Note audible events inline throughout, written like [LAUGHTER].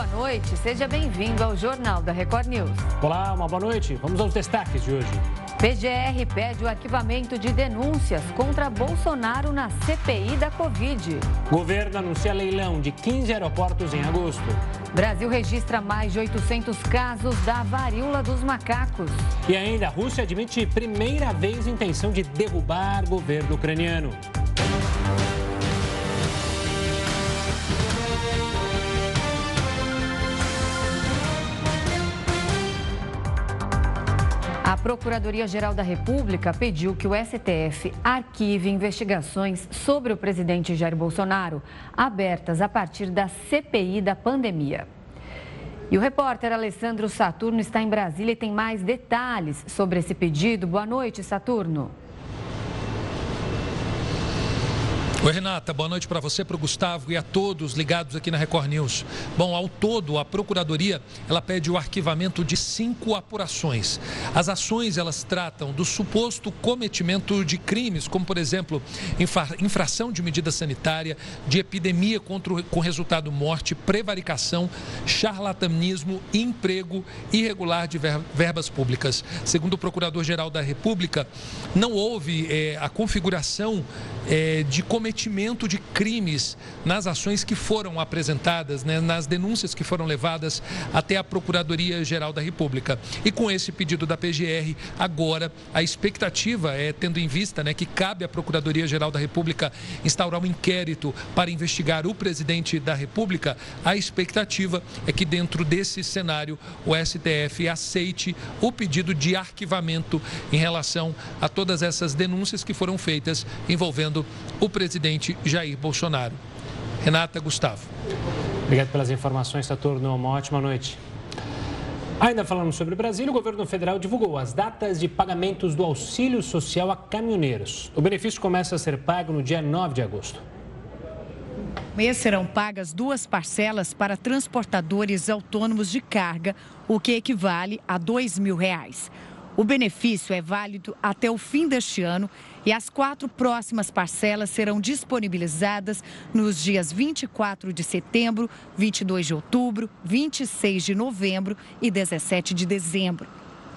boa noite. Seja bem-vindo ao Jornal da Record News. Olá, uma boa noite. Vamos aos destaques de hoje. PGR pede o arquivamento de denúncias contra Bolsonaro na CPI da Covid. Governo anuncia leilão de 15 aeroportos em agosto. Brasil registra mais de 800 casos da varíola dos macacos. E ainda, a Rússia admite primeira vez intenção de derrubar governo ucraniano. Procuradoria-Geral da República pediu que o STF arquive investigações sobre o presidente Jair Bolsonaro, abertas a partir da CPI da pandemia. E o repórter Alessandro Saturno está em Brasília e tem mais detalhes sobre esse pedido. Boa noite, Saturno. Oi, Renata, boa noite para você, para o Gustavo e a todos ligados aqui na Record News. Bom, ao todo, a Procuradoria ela pede o arquivamento de cinco apurações. As ações elas tratam do suposto cometimento de crimes, como, por exemplo, infração de medida sanitária, de epidemia contra, com resultado morte, prevaricação, charlatanismo, emprego irregular de verbas públicas. Segundo o Procurador-Geral da República, não houve é, a configuração é, de cometimento cometimento de crimes nas ações que foram apresentadas, né, nas denúncias que foram levadas até a Procuradoria-Geral da República. E com esse pedido da PGR, agora a expectativa é, tendo em vista né, que cabe à Procuradoria-Geral da República instaurar um inquérito para investigar o presidente da República, a expectativa é que dentro desse cenário o STF aceite o pedido de arquivamento em relação a todas essas denúncias que foram feitas envolvendo o presidente presidente Jair Bolsonaro. Renata Gustavo. Obrigado pelas informações, Saturno. Uma ótima noite. Ainda falando sobre o Brasil, o governo federal divulgou as datas de pagamentos do auxílio social a caminhoneiros. O benefício começa a ser pago no dia 9 de agosto. Mês serão pagas duas parcelas para transportadores autônomos de carga, o que equivale a 2 mil reais. O benefício é válido até o fim deste ano e as quatro próximas parcelas serão disponibilizadas nos dias 24 de setembro, 22 de outubro, 26 de novembro e 17 de dezembro.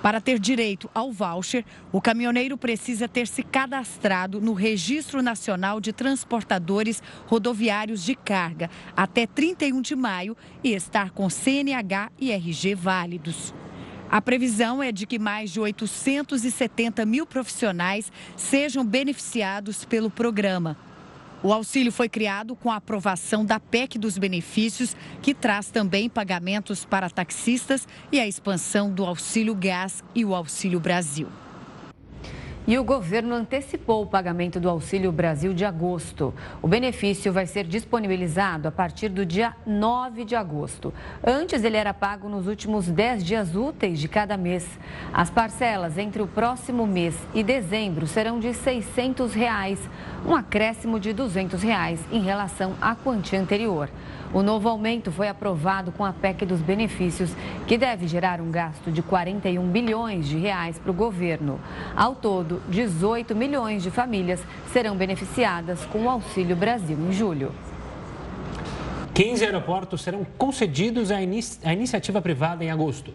Para ter direito ao voucher, o caminhoneiro precisa ter se cadastrado no Registro Nacional de Transportadores Rodoviários de Carga até 31 de maio e estar com CNH e RG válidos. A previsão é de que mais de 870 mil profissionais sejam beneficiados pelo programa. O auxílio foi criado com a aprovação da PEC dos benefícios, que traz também pagamentos para taxistas e a expansão do Auxílio Gás e o Auxílio Brasil. E o governo antecipou o pagamento do Auxílio Brasil de agosto. O benefício vai ser disponibilizado a partir do dia 9 de agosto. Antes, ele era pago nos últimos 10 dias úteis de cada mês. As parcelas entre o próximo mês e dezembro serão de 600 reais, um acréscimo de 200 reais em relação à quantia anterior. O novo aumento foi aprovado com a PEC dos benefícios, que deve gerar um gasto de 41 bilhões de reais para o governo. Ao todo, 18 milhões de famílias serão beneficiadas com o Auxílio Brasil em julho. 15 aeroportos serão concedidos à, inici à iniciativa privada em agosto.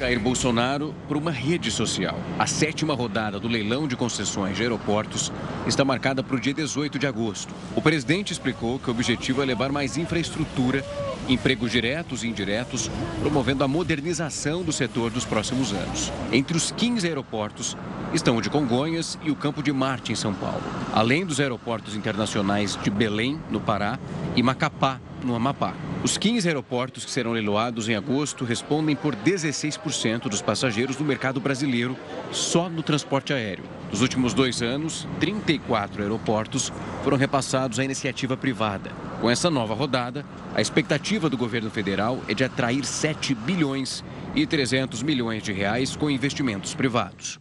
Jair Bolsonaro por uma rede social. A sétima rodada do leilão de concessões de aeroportos está marcada para o dia 18 de agosto. O presidente explicou que o objetivo é levar mais infraestrutura, empregos diretos e indiretos, promovendo a modernização do setor dos próximos anos. Entre os 15 aeroportos estão o de Congonhas e o Campo de Marte, em São Paulo, além dos aeroportos internacionais de Belém, no Pará, e Macapá, no Amapá. Os 15 aeroportos que serão leiloados em agosto respondem por 16% dos passageiros do mercado brasileiro só no transporte aéreo. Nos últimos dois anos, 34 aeroportos foram repassados à iniciativa privada. Com essa nova rodada, a expectativa do governo federal é de atrair 7 bilhões e 300 milhões de reais com investimentos privados.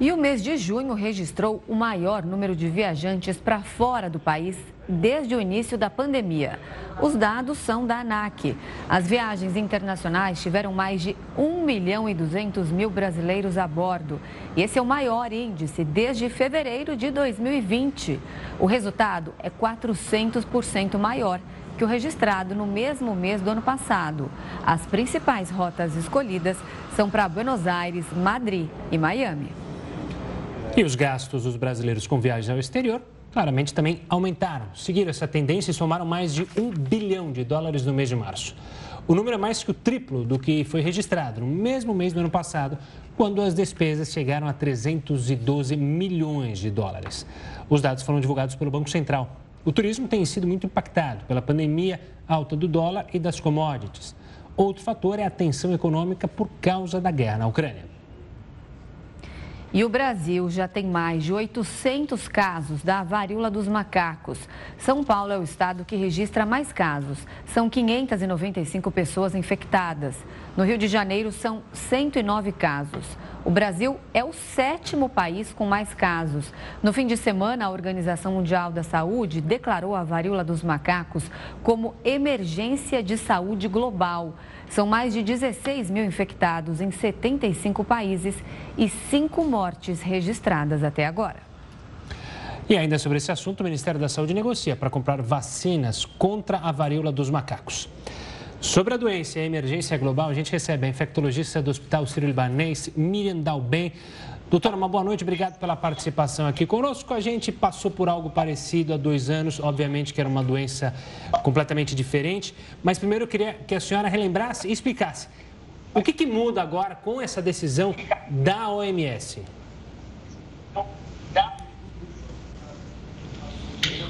E o mês de junho registrou o maior número de viajantes para fora do país desde o início da pandemia. Os dados são da ANAC. As viagens internacionais tiveram mais de 1 milhão e 200 mil brasileiros a bordo. E esse é o maior índice desde fevereiro de 2020. O resultado é 400% maior que o registrado no mesmo mês do ano passado. As principais rotas escolhidas são para Buenos Aires, Madrid e Miami. E os gastos dos brasileiros com viagens ao exterior claramente também aumentaram. Seguiram essa tendência e somaram mais de um bilhão de dólares no mês de março. O número é mais que o triplo do que foi registrado no mesmo mês do ano passado, quando as despesas chegaram a 312 milhões de dólares. Os dados foram divulgados pelo Banco Central. O turismo tem sido muito impactado pela pandemia, alta do dólar e das commodities. Outro fator é a tensão econômica por causa da guerra na Ucrânia. E o Brasil já tem mais de 800 casos da varíola dos macacos. São Paulo é o estado que registra mais casos. São 595 pessoas infectadas. No Rio de Janeiro, são 109 casos. O Brasil é o sétimo país com mais casos. No fim de semana, a Organização Mundial da Saúde declarou a varíola dos macacos como emergência de saúde global. São mais de 16 mil infectados em 75 países e cinco mortes registradas até agora. E ainda sobre esse assunto, o Ministério da Saúde negocia para comprar vacinas contra a varíola dos macacos. Sobre a doença e a emergência global, a gente recebe a infectologista do Hospital Sírio-Libanês, Miriam Dalben. Doutora, uma boa noite, obrigado pela participação aqui conosco. A gente passou por algo parecido há dois anos, obviamente que era uma doença completamente diferente, mas primeiro eu queria que a senhora relembrasse e explicasse o que, que muda agora com essa decisão da OMS.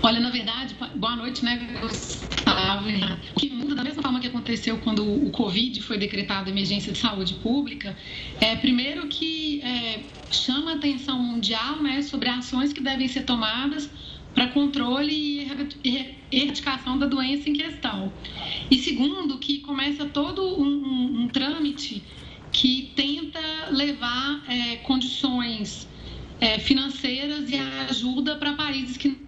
Olha, na verdade, boa noite, né, Gustavo? O que muda, da mesma forma que aconteceu quando o Covid foi decretado emergência de saúde pública, é primeiro que é, chama a atenção mundial né, sobre ações que devem ser tomadas para controle e erradicação da doença em questão. E segundo, que começa todo um, um, um trâmite que tenta levar é, condições é, financeiras e ajuda para países que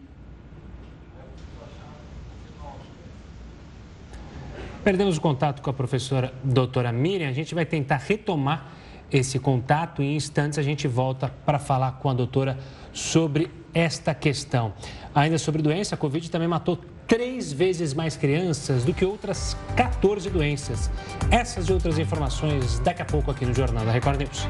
Perdemos o contato com a professora doutora Miriam. A gente vai tentar retomar esse contato e em instantes a gente volta para falar com a doutora sobre esta questão. Ainda sobre doença, a Covid também matou três vezes mais crianças do que outras 14 doenças. Essas e outras informações daqui a pouco aqui no Jornal da Record News.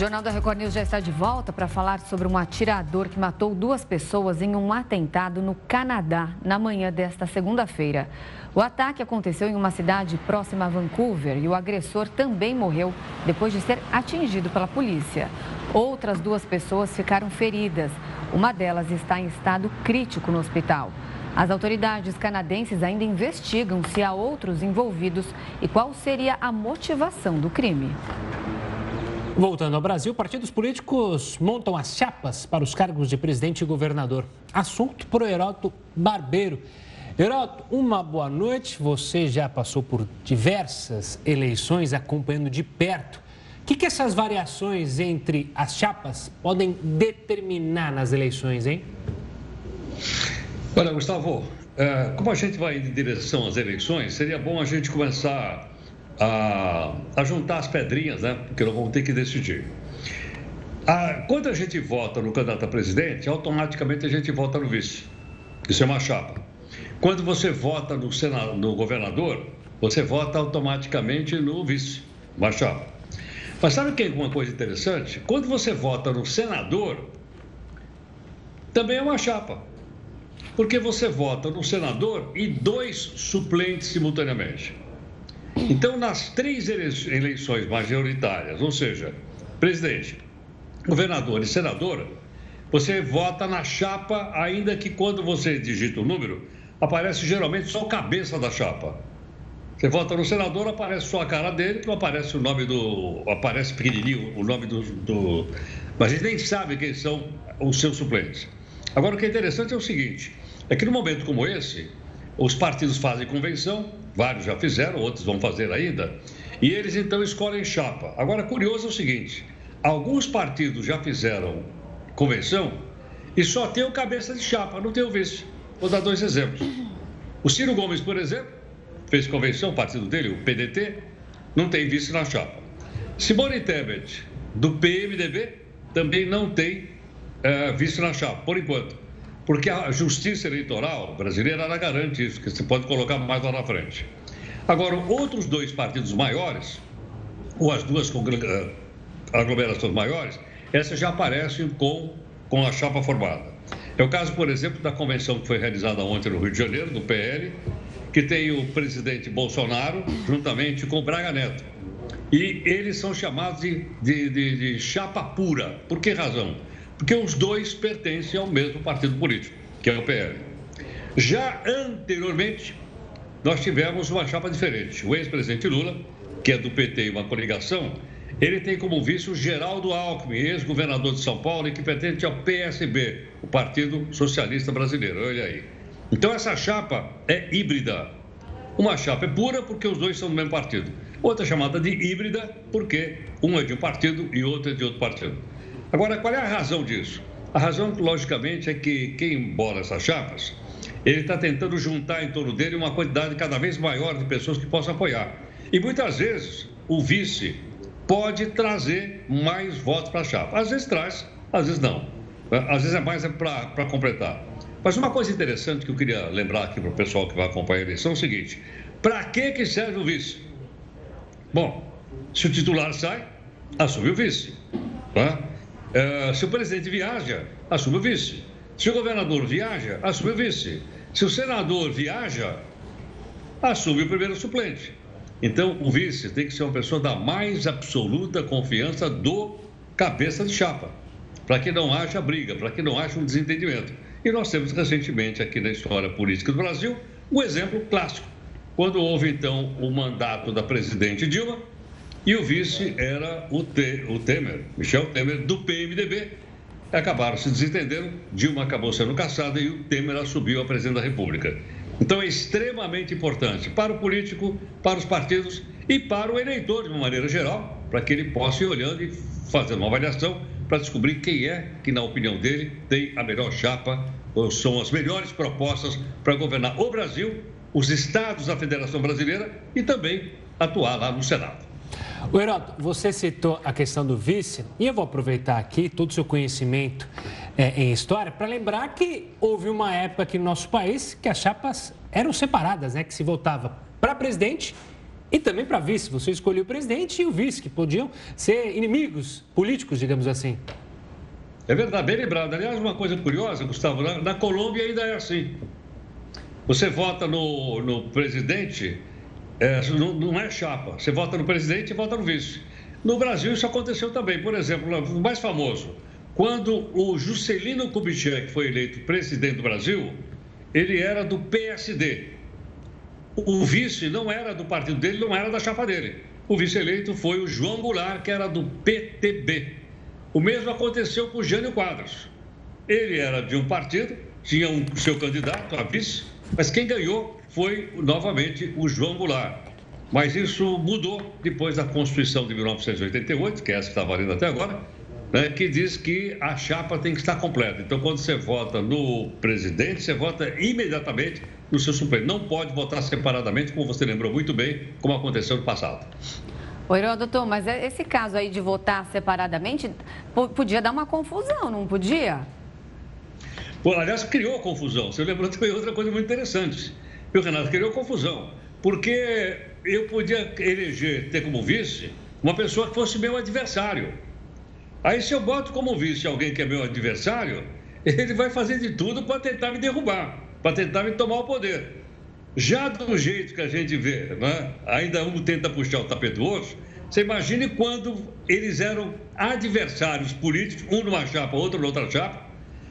Jornal da Record News já está de volta para falar sobre um atirador que matou duas pessoas em um atentado no Canadá na manhã desta segunda-feira. O ataque aconteceu em uma cidade próxima a Vancouver e o agressor também morreu depois de ser atingido pela polícia. Outras duas pessoas ficaram feridas. Uma delas está em estado crítico no hospital. As autoridades canadenses ainda investigam se há outros envolvidos e qual seria a motivação do crime. Voltando ao Brasil, partidos políticos montam as chapas para os cargos de presidente e governador. Assunto para o Heroto Barbeiro. Heroto, uma boa noite. Você já passou por diversas eleições acompanhando de perto. O que, que essas variações entre as chapas podem determinar nas eleições, hein? Olha, Gustavo, é, como a gente vai em direção às eleições, seria bom a gente começar a, a juntar as pedrinhas, né? Porque nós vamos ter que decidir. A, quando a gente vota no candidato a presidente, automaticamente a gente vota no vice. Isso é uma chapa. Quando você vota no, senado, no governador, você vota automaticamente no vice, uma chapa. Mas sabe que é uma coisa interessante? Quando você vota no senador, também é uma chapa. Porque você vota no senador e dois suplentes simultaneamente. Então, nas três eleições majoritárias, ou seja, presidente, governador e senador, você vota na chapa, ainda que quando você digita o número, aparece geralmente só o cabeça da chapa. Você vota no senador, aparece só a cara dele, não aparece o nome do. aparece pequenininho o nome do, do. Mas a gente nem sabe quem são os seus suplentes. Agora, o que é interessante é o seguinte: é que num momento como esse, os partidos fazem convenção, vários já fizeram, outros vão fazer ainda, e eles então escolhem chapa. Agora, curioso é o seguinte: alguns partidos já fizeram convenção e só tem o cabeça de chapa, não tem o vice. Vou dar dois exemplos. O Ciro Gomes, por exemplo, fez convenção, o partido dele, o PDT, não tem vice na chapa. Simone Tebet, do PMDB, também não tem uh, vice na chapa, por enquanto porque a justiça eleitoral brasileira ela garante isso, que você pode colocar mais lá na frente. Agora, outros dois partidos maiores, ou as duas eh, aglomerações maiores, essas já aparecem com, com a chapa formada. É o caso, por exemplo, da convenção que foi realizada ontem no Rio de Janeiro, do PL, que tem o presidente Bolsonaro juntamente com Braga Neto. E eles são chamados de, de, de, de chapa pura. Por que razão? Porque os dois pertencem ao mesmo partido político, que é o PL. Já anteriormente, nós tivemos uma chapa diferente. O ex-presidente Lula, que é do PT e uma coligação, ele tem como vice o Geraldo Alckmin, ex-governador de São Paulo e que pertence ao PSB, o Partido Socialista Brasileiro. Olha aí. Então essa chapa é híbrida. Uma chapa é pura porque os dois são do mesmo partido. Outra chamada de híbrida porque um é de um partido e outro é de outro partido. Agora, qual é a razão disso? A razão, logicamente, é que quem bola essas chapas, ele está tentando juntar em torno dele uma quantidade cada vez maior de pessoas que possam apoiar. E muitas vezes o vice pode trazer mais votos para a chapa. Às vezes traz, às vezes não. Às vezes é mais para completar. Mas uma coisa interessante que eu queria lembrar aqui para o pessoal que vai acompanhar a eleição é o seguinte: para que, que serve o vice? Bom, se o titular sai, assume o vice. Tá? É, se o presidente viaja, assume o vice. Se o governador viaja, assume o vice. Se o senador viaja, assume o primeiro suplente. Então, o vice tem que ser uma pessoa da mais absoluta confiança do cabeça de chapa, para que não haja briga, para que não haja um desentendimento. E nós temos recentemente aqui na história política do Brasil um exemplo clássico, quando houve então o mandato da presidente Dilma e o vice era o, T, o Temer, Michel Temer, do PMDB. Acabaram se desentendendo, Dilma acabou sendo caçada e o Temer assumiu a presidente da República. Então é extremamente importante para o político, para os partidos e para o eleitor de uma maneira geral, para que ele possa ir olhando e fazer uma avaliação para descobrir quem é que, na opinião dele, tem a melhor chapa, ou são as melhores propostas para governar o Brasil, os estados da Federação Brasileira e também atuar lá no Senado. O Heroto, você citou a questão do vice, e eu vou aproveitar aqui todo o seu conhecimento é, em história para lembrar que houve uma época aqui no nosso país que as chapas eram separadas, né? Que se votava para presidente e também para vice. Você escolheu o presidente e o vice, que podiam ser inimigos políticos, digamos assim. É verdade, bem lembrado. Aliás, uma coisa curiosa, Gustavo, na, na Colômbia ainda é assim. Você vota no, no presidente, é, não, não, é chapa. Você vota no presidente e vota no vice. No Brasil isso aconteceu também. Por exemplo, o mais famoso, quando o Juscelino Kubitschek foi eleito presidente do Brasil, ele era do PSD. O vice não era do partido dele, não era da chapa dele. O vice-eleito foi o João Goulart, que era do PTB. O mesmo aconteceu com o Jânio Quadros. Ele era de um partido, tinha um seu candidato a vice, mas quem ganhou foi novamente o João Goulart. Mas isso mudou depois da Constituição de 1988, que é essa que está valendo até agora, né, que diz que a chapa tem que estar completa. Então, quando você vota no presidente, você vota imediatamente no seu suplente. Não pode votar separadamente, como você lembrou muito bem, como aconteceu no passado. Oi, doutor, mas é esse caso aí de votar separadamente podia dar uma confusão, não podia? Pô, aliás, criou confusão. Você lembrou também outra coisa muito interessante. Viu, Renato? Criou confusão. Porque eu podia eleger, ter como vice, uma pessoa que fosse meu adversário. Aí, se eu boto como vice alguém que é meu adversário, [LAUGHS] ele vai fazer de tudo para tentar me derrubar, para tentar me tomar o poder. Já do jeito que a gente vê, né? ainda um tenta puxar o tapete do outro, você imagine quando eles eram adversários políticos, um numa chapa, outro noutra chapa,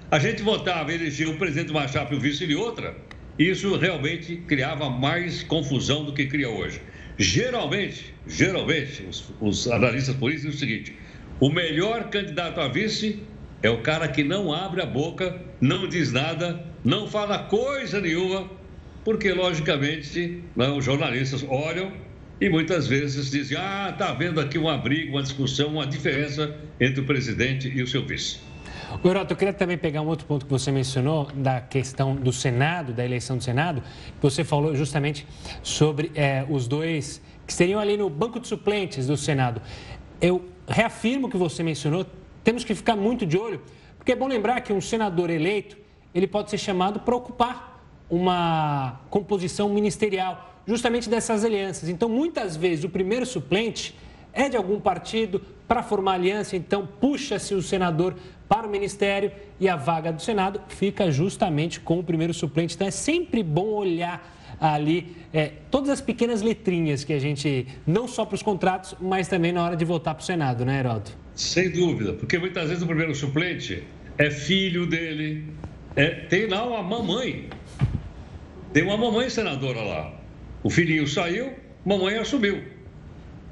a gente votava, elegia o presidente de uma chapa e o vice de outra, isso realmente criava mais confusão do que cria hoje. Geralmente, geralmente, os, os analistas políticos dizem o seguinte: o melhor candidato a vice é o cara que não abre a boca, não diz nada, não fala coisa nenhuma, porque, logicamente, né, os jornalistas olham e muitas vezes dizem: ah, está havendo aqui uma briga, uma discussão, uma diferença entre o presidente e o seu vice. O Heroto, eu queria também pegar um outro ponto que você mencionou, da questão do Senado, da eleição do Senado. Você falou justamente sobre é, os dois que seriam ali no banco de suplentes do Senado. Eu reafirmo o que você mencionou, temos que ficar muito de olho, porque é bom lembrar que um senador eleito, ele pode ser chamado para ocupar uma composição ministerial, justamente dessas alianças. Então, muitas vezes, o primeiro suplente é de algum partido para formar aliança, então puxa-se o senador para o ministério e a vaga do Senado fica justamente com o primeiro suplente. Então, é sempre bom olhar ali é, todas as pequenas letrinhas que a gente, não só para os contratos, mas também na hora de votar para o Senado, né, Herodo? Sem dúvida, porque muitas vezes o primeiro suplente é filho dele, é, tem lá uma mamãe, tem uma mamãe senadora lá. O filhinho saiu, mamãe assumiu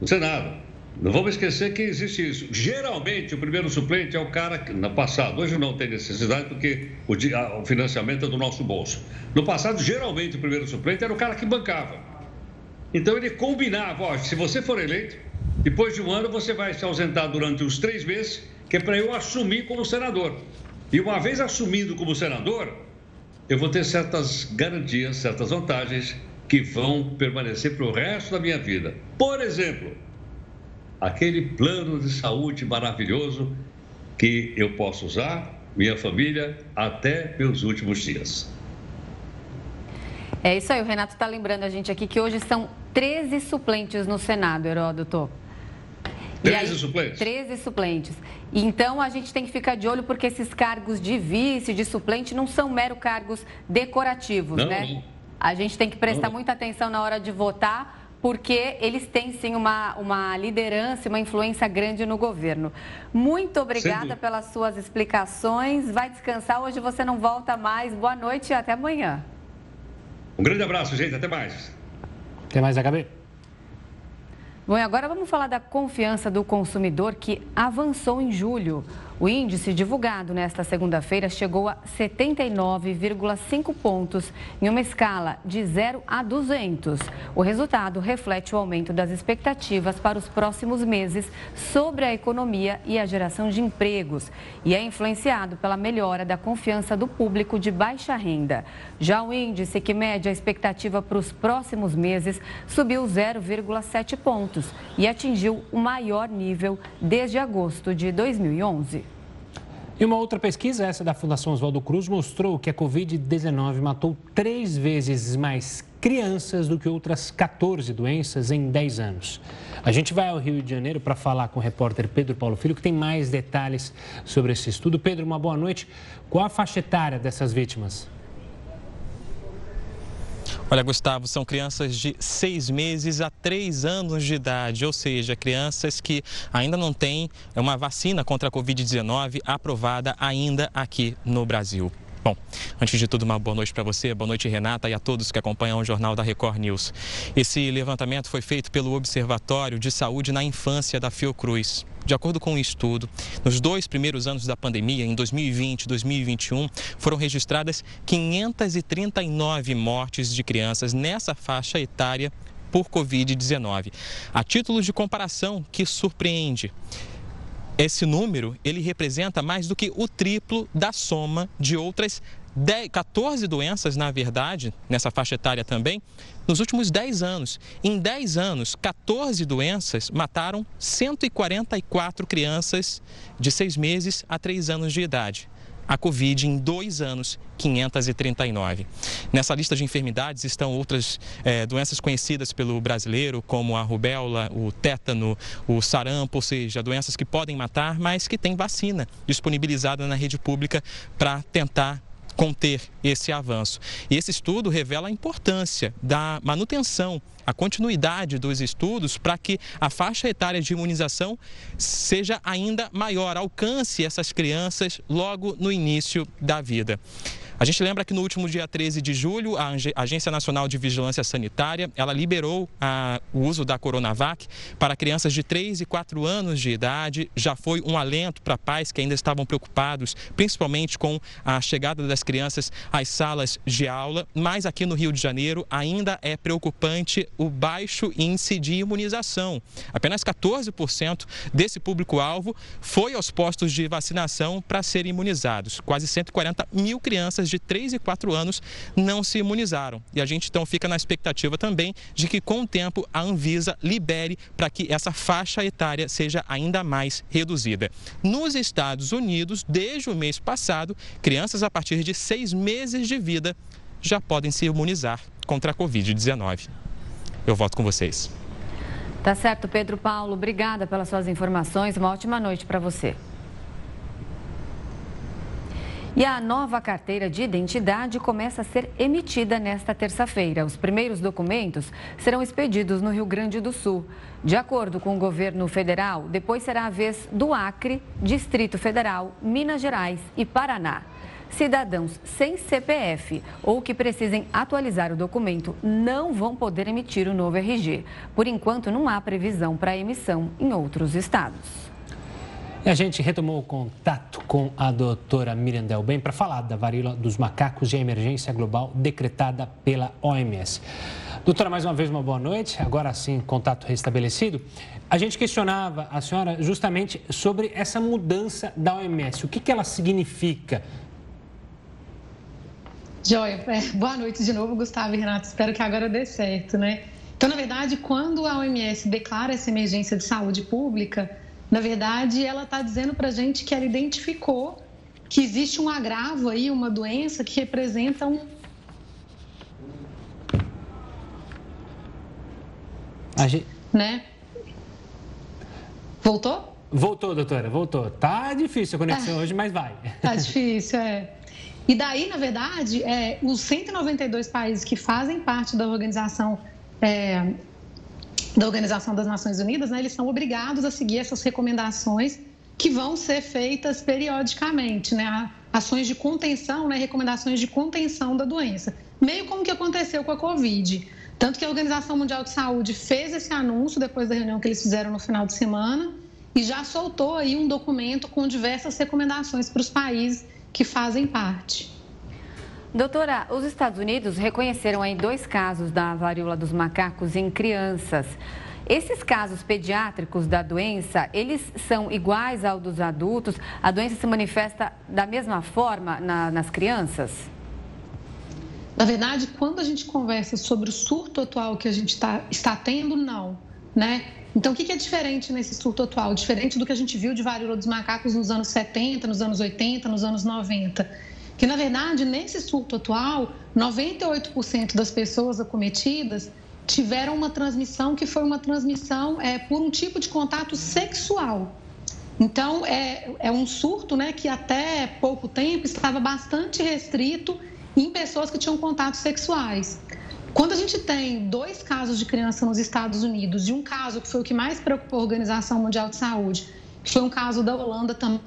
o Senado. Não vamos esquecer que existe isso. Geralmente, o primeiro suplente é o cara que, no passado, hoje não tem necessidade porque o, o financiamento é do nosso bolso. No passado, geralmente, o primeiro suplente era o cara que bancava. Então, ele combinava: ó, se você for eleito, depois de um ano, você vai se ausentar durante os três meses, que é para eu assumir como senador. E uma vez assumindo como senador, eu vou ter certas garantias, certas vantagens que vão permanecer para o resto da minha vida. Por exemplo aquele plano de saúde maravilhoso que eu posso usar, minha família, até meus últimos dias. É isso aí, o Renato está lembrando a gente aqui que hoje são 13 suplentes no Senado, Heródoto. 13 aí, suplentes? 13 suplentes. Então a gente tem que ficar de olho porque esses cargos de vice, de suplente, não são mero cargos decorativos, não, né? Não. A gente tem que prestar não. muita atenção na hora de votar porque eles têm sim uma, uma liderança, uma influência grande no governo. Muito obrigada pelas suas explicações. Vai descansar, hoje você não volta mais. Boa noite e até amanhã. Um grande abraço, gente. Até mais. Até mais, HB. Bom, e agora vamos falar da confiança do consumidor que avançou em julho. O índice divulgado nesta segunda-feira chegou a 79,5 pontos, em uma escala de 0 a 200. O resultado reflete o aumento das expectativas para os próximos meses sobre a economia e a geração de empregos e é influenciado pela melhora da confiança do público de baixa renda. Já o índice que mede a expectativa para os próximos meses subiu 0,7 pontos e atingiu o maior nível desde agosto de 2011. E uma outra pesquisa, essa da Fundação Oswaldo Cruz, mostrou que a Covid-19 matou três vezes mais crianças do que outras 14 doenças em 10 anos. A gente vai ao Rio de Janeiro para falar com o repórter Pedro Paulo Filho, que tem mais detalhes sobre esse estudo. Pedro, uma boa noite. Qual a faixa etária dessas vítimas? Olha, Gustavo, são crianças de seis meses a três anos de idade, ou seja, crianças que ainda não têm uma vacina contra a Covid-19 aprovada ainda aqui no Brasil. Bom, antes de tudo, uma boa noite para você, boa noite, Renata, e a todos que acompanham o Jornal da Record News. Esse levantamento foi feito pelo Observatório de Saúde na Infância da Fiocruz. De acordo com o um estudo, nos dois primeiros anos da pandemia, em 2020 e 2021, foram registradas 539 mortes de crianças nessa faixa etária por Covid-19. A título de comparação que surpreende, esse número, ele representa mais do que o triplo da soma de outras 10, 14 doenças, na verdade, nessa faixa etária também, nos últimos 10 anos. Em 10 anos, 14 doenças mataram 144 crianças de 6 meses a 3 anos de idade a Covid em dois anos, 539. Nessa lista de enfermidades estão outras é, doenças conhecidas pelo brasileiro, como a rubéola, o tétano, o sarampo, ou seja, doenças que podem matar, mas que têm vacina disponibilizada na rede pública para tentar conter esse avanço. E esse estudo revela a importância da manutenção, a continuidade dos estudos para que a faixa etária de imunização seja ainda maior, alcance essas crianças logo no início da vida. A gente lembra que no último dia 13 de julho, a Agência Nacional de Vigilância Sanitária, ela liberou a, o uso da Coronavac para crianças de 3 e 4 anos de idade. Já foi um alento para pais que ainda estavam preocupados, principalmente com a chegada das crianças às salas de aula. Mas aqui no Rio de Janeiro ainda é preocupante o baixo índice de imunização. Apenas 14% desse público-alvo foi aos postos de vacinação para serem imunizados. Quase 140 mil crianças crianças de 3 e 4 anos não se imunizaram. E a gente então fica na expectativa também de que com o tempo a Anvisa libere para que essa faixa etária seja ainda mais reduzida. Nos Estados Unidos, desde o mês passado, crianças a partir de seis meses de vida já podem se imunizar contra a Covid-19. Eu volto com vocês. Tá certo, Pedro Paulo. Obrigada pelas suas informações. Uma ótima noite para você. E a nova carteira de identidade começa a ser emitida nesta terça-feira. Os primeiros documentos serão expedidos no Rio Grande do Sul. De acordo com o governo federal, depois será a vez do Acre, Distrito Federal, Minas Gerais e Paraná. Cidadãos sem CPF ou que precisem atualizar o documento não vão poder emitir o novo RG. Por enquanto, não há previsão para emissão em outros estados. E a gente retomou o contato com a doutora Miriam Delbem para falar da varíola dos macacos e a emergência global decretada pela OMS. Doutora, mais uma vez uma boa noite. Agora sim, contato restabelecido. A gente questionava a senhora justamente sobre essa mudança da OMS. O que, que ela significa? Joia, é, boa noite de novo, Gustavo e Renato. Espero que agora dê certo, né? Então, na verdade, quando a OMS declara essa emergência de saúde pública, na verdade, ela está dizendo para a gente que ela identificou que existe um agravo aí, uma doença que representa um. A gente... Né? Voltou? Voltou, doutora, voltou. Tá difícil a conexão hoje, mas vai. Tá difícil, é. E daí, na verdade, é, os 192 países que fazem parte da organização é, da Organização das Nações Unidas, né, eles são obrigados a seguir essas recomendações que vão ser feitas periodicamente, né, ações de contenção, né, recomendações de contenção da doença, meio como que aconteceu com a Covid. Tanto que a Organização Mundial de Saúde fez esse anúncio depois da reunião que eles fizeram no final de semana e já soltou aí um documento com diversas recomendações para os países que fazem parte. Doutora, os Estados Unidos reconheceram aí dois casos da varíola dos macacos em crianças. Esses casos pediátricos da doença, eles são iguais ao dos adultos? A doença se manifesta da mesma forma na, nas crianças? Na verdade, quando a gente conversa sobre o surto atual que a gente tá, está tendo, não. Né? Então, o que é diferente nesse surto atual? Diferente do que a gente viu de varíola dos macacos nos anos 70, nos anos 80, nos anos 90 que na verdade nesse surto atual, 98% das pessoas acometidas tiveram uma transmissão que foi uma transmissão é, por um tipo de contato sexual. Então é, é um surto né, que até pouco tempo estava bastante restrito em pessoas que tinham contatos sexuais. Quando a gente tem dois casos de criança nos Estados Unidos e um caso que foi o que mais preocupou a Organização Mundial de Saúde, que foi um caso da Holanda também,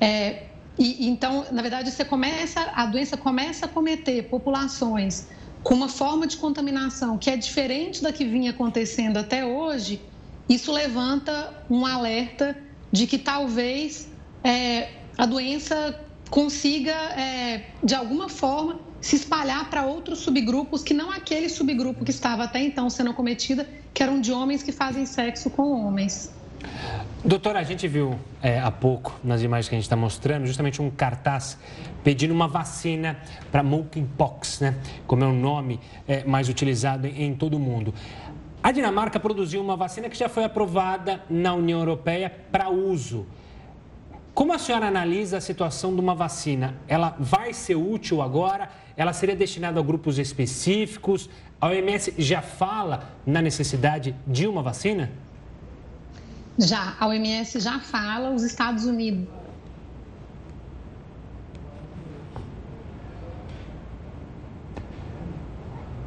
é, e, então, na verdade, você começa, a doença começa a cometer populações com uma forma de contaminação que é diferente da que vinha acontecendo até hoje, isso levanta um alerta de que talvez é, a doença consiga, é, de alguma forma, se espalhar para outros subgrupos que não aquele subgrupo que estava até então sendo cometida, que eram de homens que fazem sexo com homens. Doutora, a gente viu é, há pouco, nas imagens que a gente está mostrando, justamente um cartaz pedindo uma vacina para monkeypox, né? Como é o nome é, mais utilizado em, em todo o mundo. A Dinamarca produziu uma vacina que já foi aprovada na União Europeia para uso. Como a senhora analisa a situação de uma vacina? Ela vai ser útil agora? Ela seria destinada a grupos específicos? A OMS já fala na necessidade de uma vacina? Já, a OMS já fala, os Estados Unidos.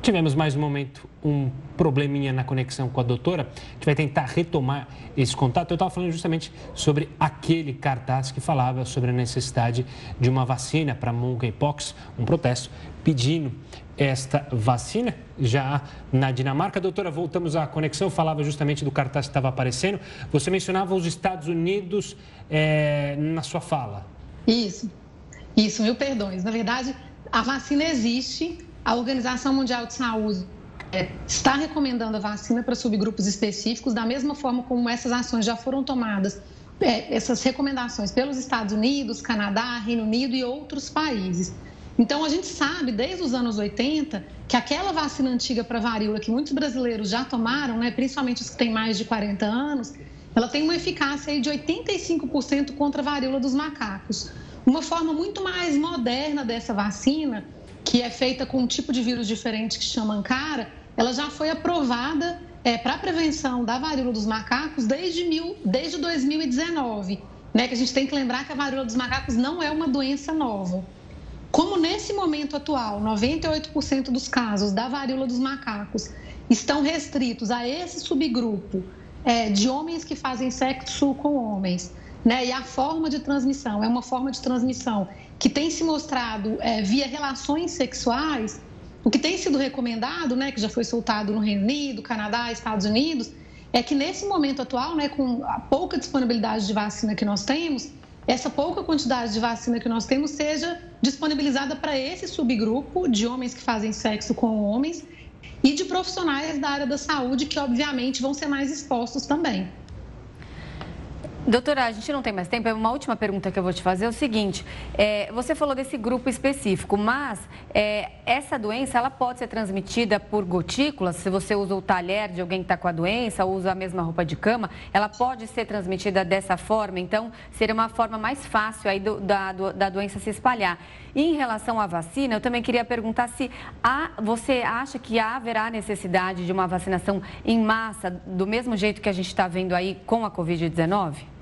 Tivemos mais um momento, um probleminha na conexão com a doutora. A gente vai tentar retomar esse contato. Eu estava falando justamente sobre aquele cartaz que falava sobre a necessidade de uma vacina para monkeypox, um protesto pedindo esta vacina já na Dinamarca. Doutora, voltamos à conexão, falava justamente do cartaz que estava aparecendo. Você mencionava os Estados Unidos é, na sua fala. Isso, isso, mil perdões. Na verdade, a vacina existe, a Organização Mundial de Saúde é, está recomendando a vacina para subgrupos específicos, da mesma forma como essas ações já foram tomadas é, essas recomendações pelos Estados Unidos, Canadá, Reino Unido e outros países. Então, a gente sabe desde os anos 80 que aquela vacina antiga para varíola que muitos brasileiros já tomaram, né, principalmente os que têm mais de 40 anos, ela tem uma eficácia de 85% contra a varíola dos macacos. Uma forma muito mais moderna dessa vacina, que é feita com um tipo de vírus diferente que chama Ancara, ela já foi aprovada é, para a prevenção da varíola dos macacos desde, mil, desde 2019. Né, que a gente tem que lembrar que a varíola dos macacos não é uma doença nova. Como nesse momento atual, 98% dos casos da varíola dos macacos estão restritos a esse subgrupo é, de homens que fazem sexo com homens, né? E a forma de transmissão é uma forma de transmissão que tem se mostrado é, via relações sexuais. O que tem sido recomendado, né, que já foi soltado no Reino Unido, Canadá, Estados Unidos, é que nesse momento atual, né, com a pouca disponibilidade de vacina que nós temos, essa pouca quantidade de vacina que nós temos seja disponibilizada para esse subgrupo de homens que fazem sexo com homens e de profissionais da área da saúde que, obviamente, vão ser mais expostos também. Doutora, a gente não tem mais tempo. É uma última pergunta que eu vou te fazer é o seguinte: é, você falou desse grupo específico, mas é, essa doença ela pode ser transmitida por gotículas. Se você usa o talher de alguém que está com a doença, ou usa a mesma roupa de cama, ela pode ser transmitida dessa forma. Então, seria uma forma mais fácil aí do, da, do, da doença se espalhar. E em relação à vacina, eu também queria perguntar se há, você acha que haverá necessidade de uma vacinação em massa, do mesmo jeito que a gente está vendo aí com a Covid-19?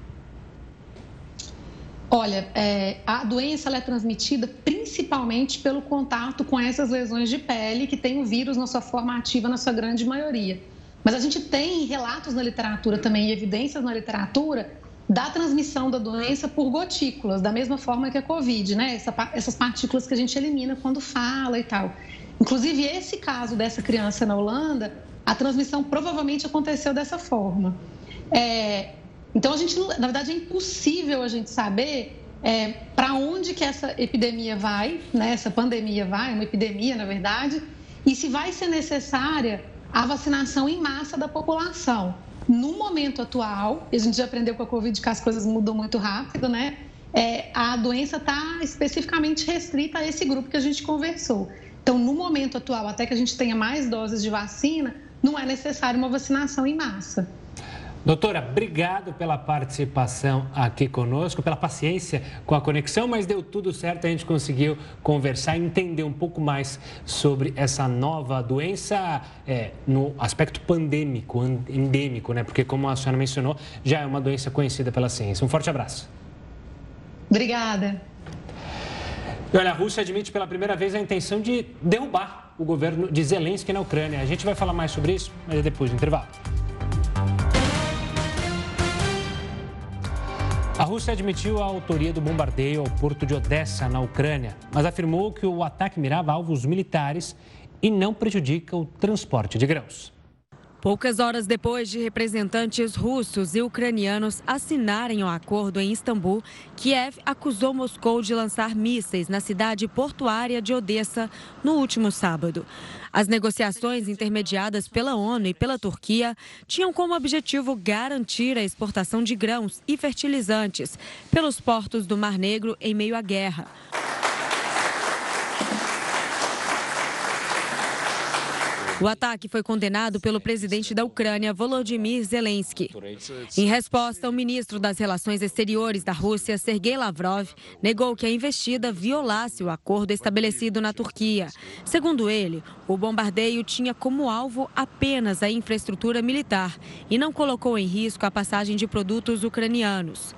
Olha, é, a doença é transmitida principalmente pelo contato com essas lesões de pele que tem o vírus na sua forma ativa, na sua grande maioria. Mas a gente tem relatos na literatura também e evidências na literatura da transmissão da doença por gotículas, da mesma forma que a Covid, né? Essa, essas partículas que a gente elimina quando fala e tal. Inclusive, esse caso dessa criança na Holanda, a transmissão provavelmente aconteceu dessa forma. É, então, a gente, na verdade, é impossível a gente saber é, para onde que essa epidemia vai, né? essa pandemia vai, uma epidemia, na verdade, e se vai ser necessária a vacinação em massa da população. No momento atual, a gente já aprendeu com a Covid que as coisas mudam muito rápido, né? É, a doença está especificamente restrita a esse grupo que a gente conversou. Então, no momento atual, até que a gente tenha mais doses de vacina, não é necessário uma vacinação em massa. Doutora, obrigado pela participação aqui conosco, pela paciência com a conexão, mas deu tudo certo, a gente conseguiu conversar e entender um pouco mais sobre essa nova doença é, no aspecto pandêmico, endêmico, né? Porque, como a senhora mencionou, já é uma doença conhecida pela ciência. Um forte abraço. Obrigada. E olha, a Rússia admite pela primeira vez a intenção de derrubar o governo de Zelensky na Ucrânia. A gente vai falar mais sobre isso, mas é depois do intervalo. A Rússia admitiu a autoria do bombardeio ao porto de Odessa, na Ucrânia, mas afirmou que o ataque mirava alvos militares e não prejudica o transporte de grãos. Poucas horas depois de representantes russos e ucranianos assinarem o um acordo em Istambul, Kiev acusou Moscou de lançar mísseis na cidade portuária de Odessa no último sábado. As negociações intermediadas pela ONU e pela Turquia tinham como objetivo garantir a exportação de grãos e fertilizantes pelos portos do Mar Negro em meio à guerra. O ataque foi condenado pelo presidente da Ucrânia, Volodymyr Zelensky. Em resposta, o ministro das Relações Exteriores da Rússia, Sergei Lavrov, negou que a investida violasse o acordo estabelecido na Turquia. Segundo ele, o bombardeio tinha como alvo apenas a infraestrutura militar e não colocou em risco a passagem de produtos ucranianos.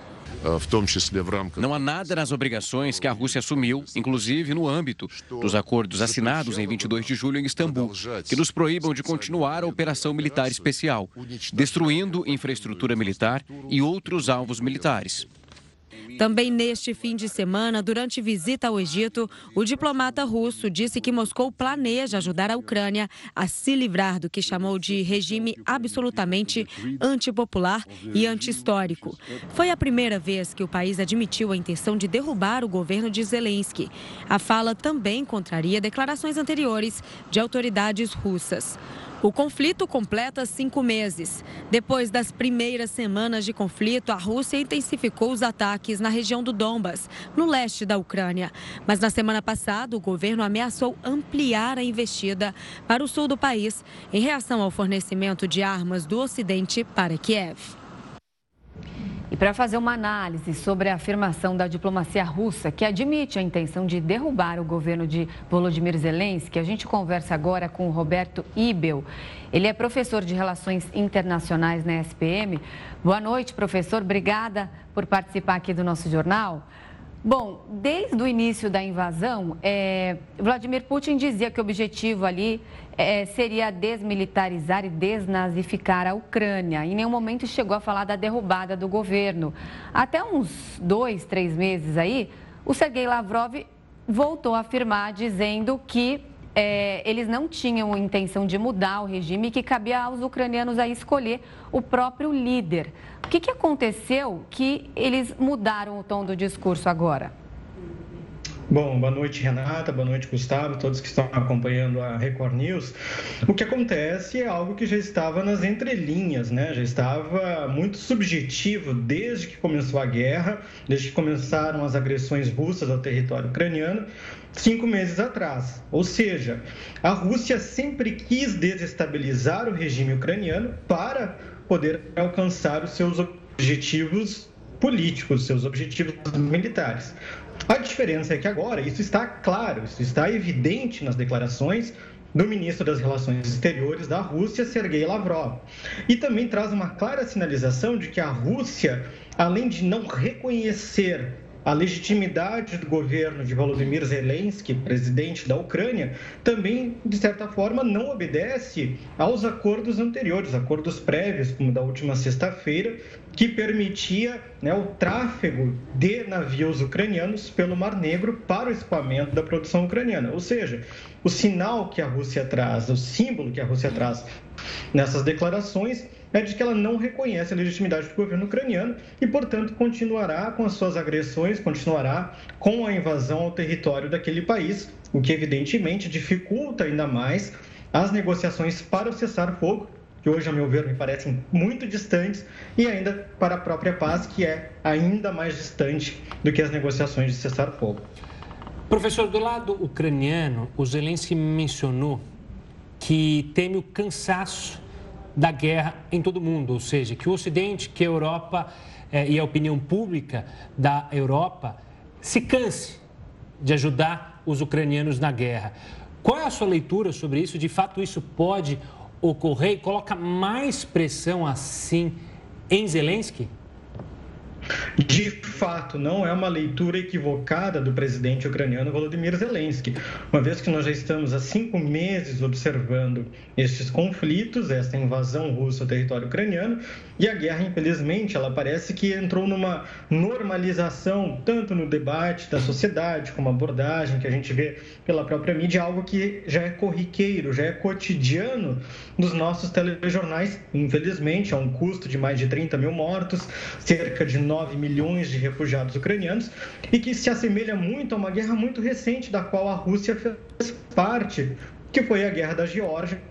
Não há nada nas obrigações que a Rússia assumiu, inclusive no âmbito dos acordos assinados em 22 de julho em Istambul, que nos proíbam de continuar a operação militar especial, destruindo infraestrutura militar e outros alvos militares. Também neste fim de semana, durante visita ao Egito, o diplomata russo disse que Moscou planeja ajudar a Ucrânia a se livrar do que chamou de regime absolutamente antipopular e anti-histórico. Foi a primeira vez que o país admitiu a intenção de derrubar o governo de Zelensky. A fala também contraria declarações anteriores de autoridades russas. O conflito completa cinco meses. Depois das primeiras semanas de conflito, a Rússia intensificou os ataques na região do Donbas, no leste da Ucrânia. Mas na semana passada, o governo ameaçou ampliar a investida para o sul do país, em reação ao fornecimento de armas do Ocidente para Kiev. E para fazer uma análise sobre a afirmação da diplomacia russa, que admite a intenção de derrubar o governo de Volodymyr Zelensky, a gente conversa agora com o Roberto Ibel. Ele é professor de Relações Internacionais na SPM. Boa noite, professor. Obrigada por participar aqui do nosso jornal. Bom, desde o início da invasão, é, Vladimir Putin dizia que o objetivo ali é, seria desmilitarizar e desnazificar a Ucrânia. Em nenhum momento chegou a falar da derrubada do governo. Até uns dois, três meses aí, o Sergei Lavrov voltou a afirmar, dizendo que é, eles não tinham intenção de mudar o regime que cabia aos ucranianos a escolher o próprio líder. O que, que aconteceu que eles mudaram o tom do discurso agora? Bom, boa noite, Renata, boa noite, Gustavo, todos que estão acompanhando a Record News. O que acontece é algo que já estava nas entrelinhas, né? Já estava muito subjetivo desde que começou a guerra, desde que começaram as agressões russas ao território ucraniano, cinco meses atrás. Ou seja, a Rússia sempre quis desestabilizar o regime ucraniano para poder alcançar os seus objetivos políticos, seus objetivos militares. A diferença é que agora isso está claro, isso está evidente nas declarações do ministro das Relações Exteriores da Rússia, Sergei Lavrov. E também traz uma clara sinalização de que a Rússia, além de não reconhecer a legitimidade do governo de Volodymyr Zelensky, presidente da Ucrânia, também, de certa forma, não obedece aos acordos anteriores, acordos prévios, como da última sexta-feira, que permitia né, o tráfego de navios ucranianos pelo Mar Negro para o escoamento da produção ucraniana. Ou seja, o sinal que a Rússia traz, o símbolo que a Rússia traz nessas declarações é de que ela não reconhece a legitimidade do governo ucraniano e, portanto, continuará com as suas agressões, continuará com a invasão ao território daquele país, o que evidentemente dificulta ainda mais as negociações para o cessar-fogo, que hoje, a meu ver, me parecem muito distantes, e ainda para a própria paz, que é ainda mais distante do que as negociações de cessar-fogo. Professor, do lado ucraniano, o Zelensky mencionou que teme o cansaço da guerra em todo o mundo, ou seja, que o Ocidente, que a Europa eh, e a opinião pública da Europa se canse de ajudar os ucranianos na guerra. Qual é a sua leitura sobre isso? De fato, isso pode ocorrer e coloca mais pressão assim em Zelensky? De fato, não é uma leitura equivocada do presidente ucraniano Volodymyr Zelensky, uma vez que nós já estamos há cinco meses observando estes conflitos, esta invasão russa ao território ucraniano, e a guerra, infelizmente, ela parece que entrou numa normalização, tanto no debate da sociedade, como abordagem que a gente vê pela própria mídia, algo que já é corriqueiro, já é cotidiano nos nossos telejornais, infelizmente, a um custo de mais de 30 mil mortos, cerca de 9 milhões de refugiados ucranianos, e que se assemelha muito a uma guerra muito recente, da qual a Rússia fez parte, que foi a Guerra da Geórgia,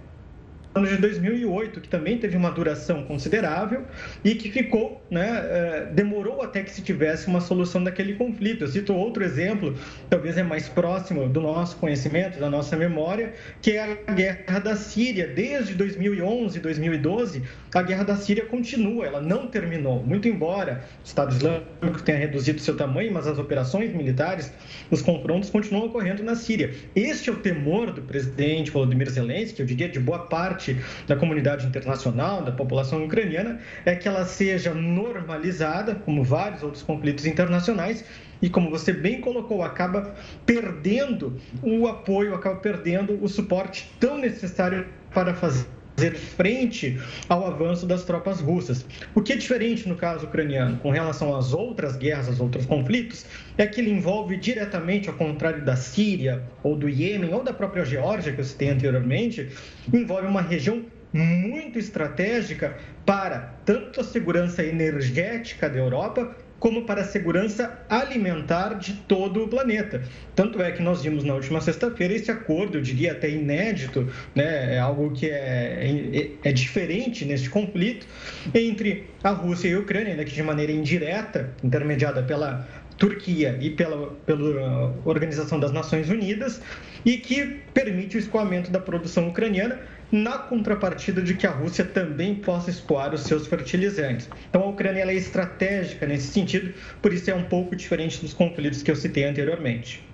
ano de 2008, que também teve uma duração considerável e que ficou, né, é, demorou até que se tivesse uma solução daquele conflito. Eu cito outro exemplo, talvez é mais próximo do nosso conhecimento, da nossa memória, que é a guerra da Síria. Desde 2011, 2012, a guerra da Síria continua, ela não terminou. Muito embora o Estado Islâmico tenha reduzido seu tamanho, mas as operações militares, os confrontos continuam ocorrendo na Síria. Este é o temor do presidente Volodymyr Zelensky, eu diria de boa parte parte da comunidade internacional, da população ucraniana, é que ela seja normalizada, como vários outros conflitos internacionais, e como você bem colocou, acaba perdendo o apoio, acaba perdendo o suporte tão necessário para fazer fazer frente ao avanço das tropas russas. O que é diferente no caso ucraniano com relação às outras guerras, aos outros conflitos, é que ele envolve diretamente, ao contrário da Síria ou do Iêmen ou da própria Geórgia que eu citei anteriormente, envolve uma região muito estratégica para tanto a segurança energética da Europa como para a segurança alimentar de todo o planeta. Tanto é que nós vimos na última sexta-feira esse acordo, eu diria até inédito, né, é algo que é, é, é diferente neste conflito, entre a Rússia e a Ucrânia, né, que de maneira indireta, intermediada pela Turquia e pela, pela Organização das Nações Unidas, e que permite o escoamento da produção ucraniana na contrapartida de que a Rússia também possa escoar os seus fertilizantes. Então a Ucrânia é estratégica nesse sentido, por isso é um pouco diferente dos conflitos que eu citei anteriormente.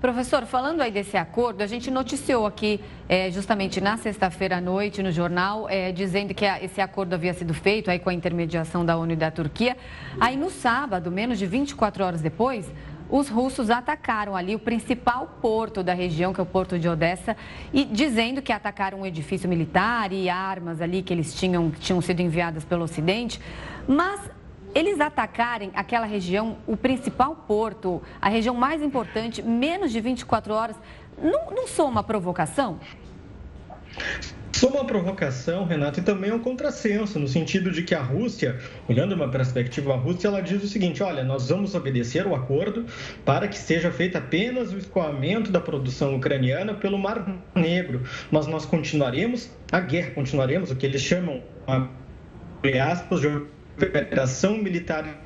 Professor, falando aí desse acordo, a gente noticiou aqui, é, justamente na sexta-feira à noite, no jornal, é, dizendo que a, esse acordo havia sido feito aí com a intermediação da ONU e da Turquia. Aí no sábado, menos de 24 horas depois, os russos atacaram ali o principal porto da região, que é o porto de Odessa, e dizendo que atacaram um edifício militar e armas ali que eles tinham, que tinham sido enviadas pelo Ocidente. Mas eles atacarem aquela região, o principal porto, a região mais importante, menos de 24 horas, não, não sou uma provocação? Sou uma provocação, Renato, e também é um contrassenso, no sentido de que a Rússia, olhando uma perspectiva a Rússia, ela diz o seguinte: olha, nós vamos obedecer o acordo para que seja feito apenas o escoamento da produção ucraniana pelo Mar Negro, mas nós continuaremos a guerra, continuaremos o que eles chamam, entre aspas, de operação militar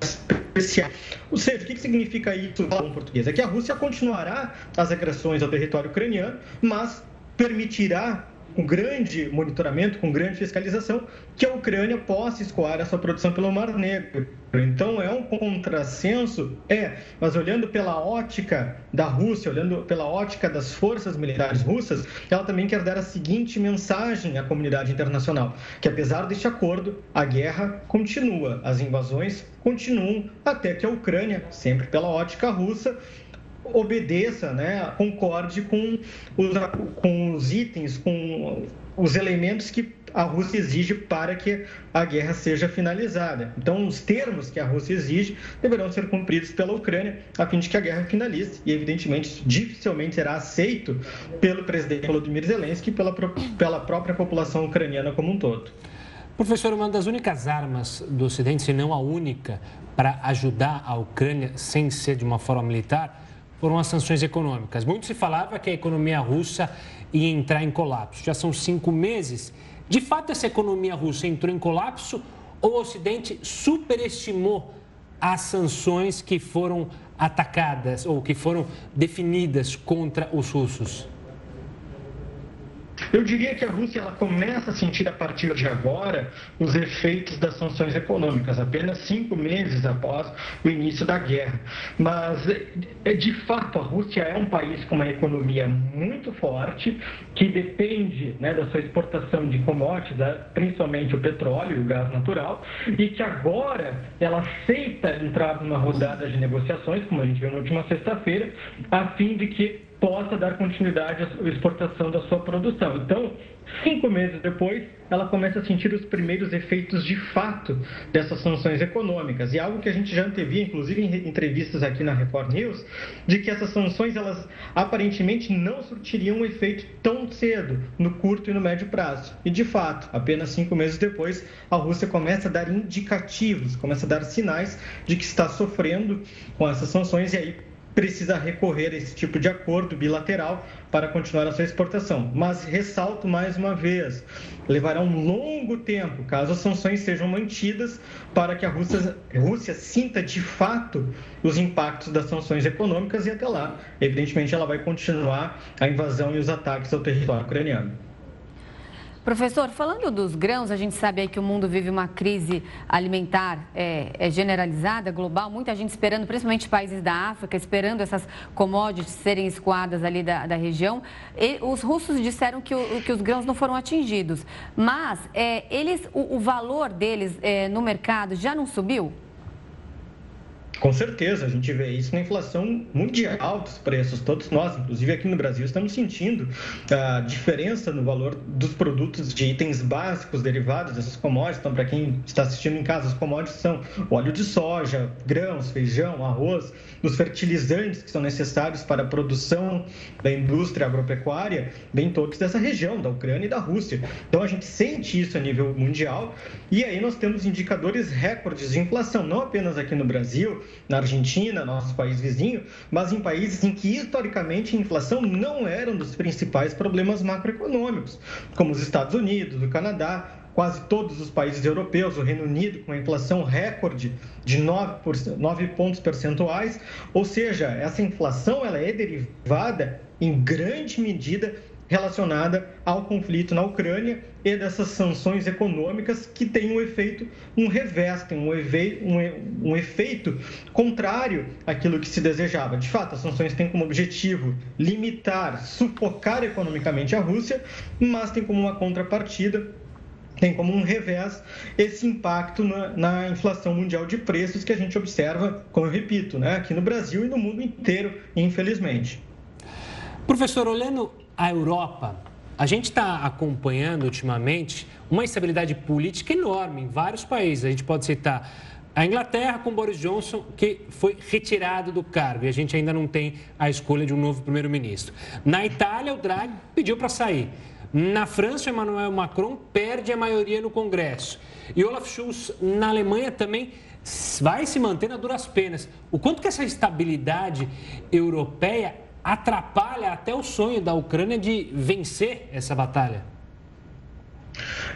especial. Ou seja, o que significa isso em português? É que a Rússia continuará as agressões ao território ucraniano, mas permitirá com grande monitoramento, com grande fiscalização, que a Ucrânia possa escoar essa produção pelo Mar Negro. Então é um contrassenso, é, mas olhando pela ótica da Rússia, olhando pela ótica das forças militares russas, ela também quer dar a seguinte mensagem à comunidade internacional: que apesar deste acordo, a guerra continua, as invasões continuam, até que a Ucrânia, sempre pela ótica russa, obedeça, né, concorde com os, com os itens, com os elementos que a Rússia exige para que a guerra seja finalizada. Então, os termos que a Rússia exige deverão ser cumpridos pela Ucrânia a fim de que a guerra finalize e, evidentemente, dificilmente será aceito pelo presidente Volodymyr Zelensky e pela, pela própria população ucraniana como um todo. Professor, uma das únicas armas do Ocidente, se não a única, para ajudar a Ucrânia sem ser de uma forma militar, foram as sanções econômicas. Muito se falava que a economia russa ia entrar em colapso. Já são cinco meses. De fato, essa economia russa entrou em colapso ou o Ocidente superestimou as sanções que foram atacadas ou que foram definidas contra os russos? Eu diria que a Rússia ela começa a sentir a partir de agora os efeitos das sanções econômicas, apenas cinco meses após o início da guerra. Mas, é, de fato, a Rússia é um país com uma economia muito forte, que depende né, da sua exportação de commodities, né, principalmente o petróleo e o gás natural, e que agora ela aceita entrar numa rodada de negociações, como a gente viu na última sexta-feira, a fim de que possa dar continuidade à exportação da sua produção. Então, cinco meses depois, ela começa a sentir os primeiros efeitos de fato dessas sanções econômicas. E algo que a gente já antevia, inclusive em entrevistas aqui na Report News, de que essas sanções, elas aparentemente não surtiriam um efeito tão cedo, no curto e no médio prazo. E de fato, apenas cinco meses depois, a Rússia começa a dar indicativos, começa a dar sinais de que está sofrendo com essas sanções e aí precisa recorrer a esse tipo de acordo bilateral para continuar a sua exportação. Mas ressalto mais uma vez, levará um longo tempo, caso as sanções sejam mantidas, para que a Rússia, Rússia sinta de fato os impactos das sanções econômicas e até lá, evidentemente, ela vai continuar a invasão e os ataques ao território ucraniano. Professor, falando dos grãos, a gente sabe aí que o mundo vive uma crise alimentar é, é generalizada, global, muita gente esperando, principalmente países da África, esperando essas commodities serem escoadas ali da, da região. E os russos disseram que, o, que os grãos não foram atingidos, mas é, eles, o, o valor deles é, no mercado já não subiu? Com certeza, a gente vê isso na inflação mundial dos preços. Todos nós, inclusive aqui no Brasil, estamos sentindo a diferença no valor dos produtos de itens básicos derivados dessas commodities. Então, para quem está assistindo em casa, as commodities são óleo de soja, grãos, feijão, arroz, os fertilizantes que são necessários para a produção da indústria agropecuária, bem todos dessa região, da Ucrânia e da Rússia. Então, a gente sente isso a nível mundial e aí nós temos indicadores recordes de inflação, não apenas aqui no Brasil, na Argentina, nosso país vizinho, mas em países em que historicamente a inflação não era um dos principais problemas macroeconômicos, como os Estados Unidos, o Canadá, quase todos os países europeus, o Reino Unido com uma inflação recorde de 9, 9 pontos percentuais, ou seja, essa inflação ela é derivada em grande medida relacionada ao conflito na Ucrânia e dessas sanções econômicas que têm um efeito, um revés, tem um, um, um efeito contrário àquilo que se desejava. De fato, as sanções têm como objetivo limitar, sufocar economicamente a Rússia, mas tem como uma contrapartida tem como um revés esse impacto na, na, inflação mundial de preços que a gente observa, como eu repito, né, aqui no Brasil e no mundo inteiro, infelizmente. Professor, olhando a Europa, a gente está acompanhando ultimamente uma instabilidade política enorme em vários países. A gente pode citar a Inglaterra com Boris Johnson, que foi retirado do cargo e a gente ainda não tem a escolha de um novo primeiro-ministro. Na Itália, o Draghi pediu para sair. Na França, Emmanuel Macron perde a maioria no Congresso. E Olaf Scholz, na Alemanha, também vai se manter a duras penas. O quanto que essa estabilidade europeia atrapalha até o sonho da Ucrânia de vencer essa batalha?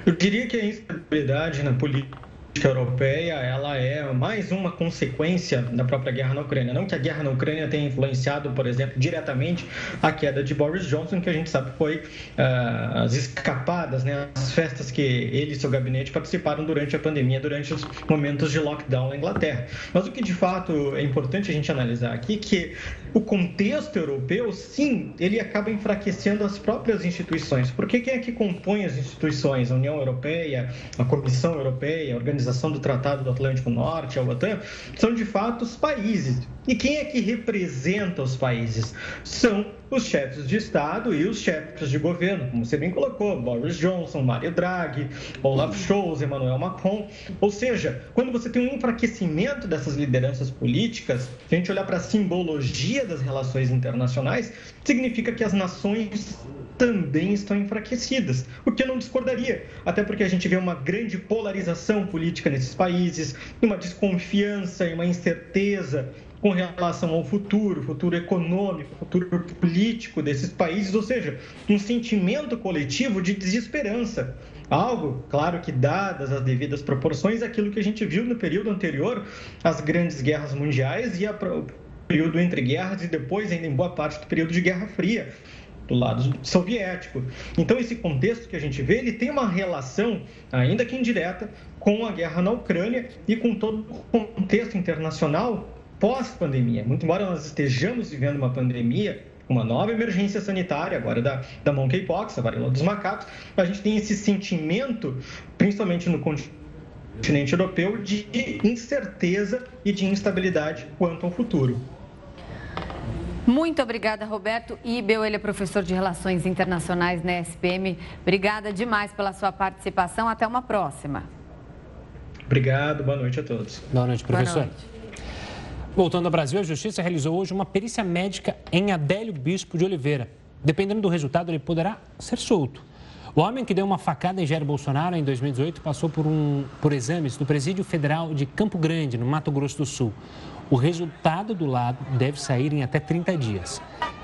Eu diria que a instabilidade na política europeia ela é mais uma consequência da própria guerra na Ucrânia. Não que a guerra na Ucrânia tenha influenciado, por exemplo, diretamente a queda de Boris Johnson, que a gente sabe foi uh, as escapadas, né, as festas que ele e seu gabinete participaram durante a pandemia, durante os momentos de lockdown na Inglaterra. Mas o que de fato é importante a gente analisar aqui é que o contexto europeu, sim, ele acaba enfraquecendo as próprias instituições. Porque quem é que compõe as instituições? A União Europeia, a Comissão Europeia, a Organização do Tratado do Atlântico Norte, a OTAN, são de fato os países. E quem é que representa os países? São os chefes de Estado e os chefes de governo, como você bem colocou, Boris Johnson, Mario Draghi, Olaf Scholz, Emmanuel Macron. Ou seja, quando você tem um enfraquecimento dessas lideranças políticas, se a gente olhar para a simbologia das relações internacionais, significa que as nações também estão enfraquecidas, o que eu não discordaria, até porque a gente vê uma grande polarização política nesses países, uma desconfiança e uma incerteza com relação ao futuro, futuro econômico, futuro político desses países, ou seja, um sentimento coletivo de desesperança. Algo, claro que dadas as devidas proporções, aquilo que a gente viu no período anterior às grandes guerras mundiais e o período entre guerras e depois ainda em boa parte do período de Guerra Fria, do lado soviético. Então esse contexto que a gente vê, ele tem uma relação, ainda que indireta, com a guerra na Ucrânia e com todo o contexto internacional pós-pandemia. Muito embora nós estejamos vivendo uma pandemia, uma nova emergência sanitária, agora da, da monkeypox, a varíola dos macacos, a gente tem esse sentimento, principalmente no continente europeu, de incerteza e de instabilidade quanto ao futuro. Muito obrigada, Roberto Ibel. Ele é professor de Relações Internacionais na SPM. Obrigada demais pela sua participação. Até uma próxima. Obrigado. Boa noite a todos. Boa noite, professor. Boa noite. Voltando ao Brasil, a Justiça realizou hoje uma perícia médica em Adélio Bispo de Oliveira. Dependendo do resultado, ele poderá ser solto. O homem que deu uma facada em Jair Bolsonaro em 2018 passou por, um, por exames no Presídio Federal de Campo Grande, no Mato Grosso do Sul. O resultado do lado deve sair em até 30 dias.